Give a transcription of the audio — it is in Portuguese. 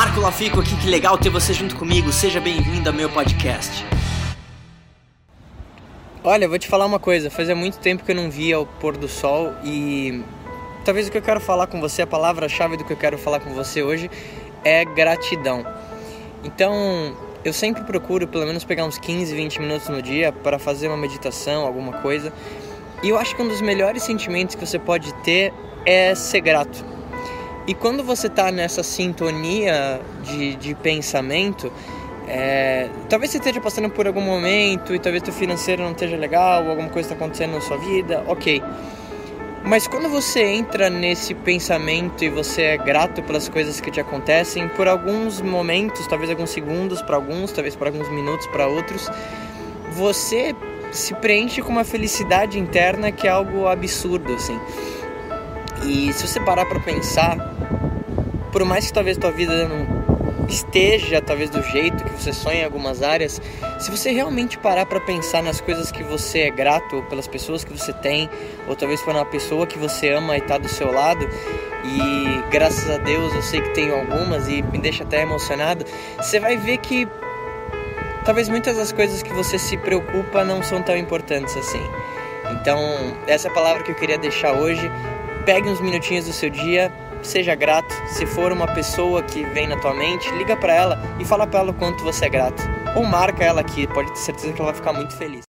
Marco Lafico aqui, que legal ter você junto comigo. Seja bem-vindo ao meu podcast. Olha, vou te falar uma coisa. Fazia muito tempo que eu não via o pôr do sol e talvez o que eu quero falar com você, a palavra-chave do que eu quero falar com você hoje é gratidão. Então, eu sempre procuro pelo menos pegar uns 15, 20 minutos no dia para fazer uma meditação, alguma coisa. E eu acho que um dos melhores sentimentos que você pode ter é ser grato. E quando você está nessa sintonia de, de pensamento, é, talvez você esteja passando por algum momento e talvez o financeiro não esteja legal, alguma coisa está acontecendo na sua vida, ok. Mas quando você entra nesse pensamento e você é grato pelas coisas que te acontecem, por alguns momentos, talvez alguns segundos para alguns, talvez por alguns minutos para outros, você se preenche com uma felicidade interna que é algo absurdo, assim. E se você parar para pensar, por mais que talvez tua vida não esteja talvez do jeito que você sonha em algumas áreas, se você realmente parar para pensar nas coisas que você é grato, pelas pessoas que você tem, ou talvez por uma pessoa que você ama e está do seu lado, e graças a Deus eu sei que tenho algumas e me deixa até emocionado, você vai ver que talvez muitas das coisas que você se preocupa não são tão importantes assim. Então, essa é a palavra que eu queria deixar hoje. Pegue uns minutinhos do seu dia, seja grato. Se for uma pessoa que vem na tua mente, liga para ela e fala para ela o quanto você é grato. Ou marca ela aqui, pode ter certeza que ela vai ficar muito feliz.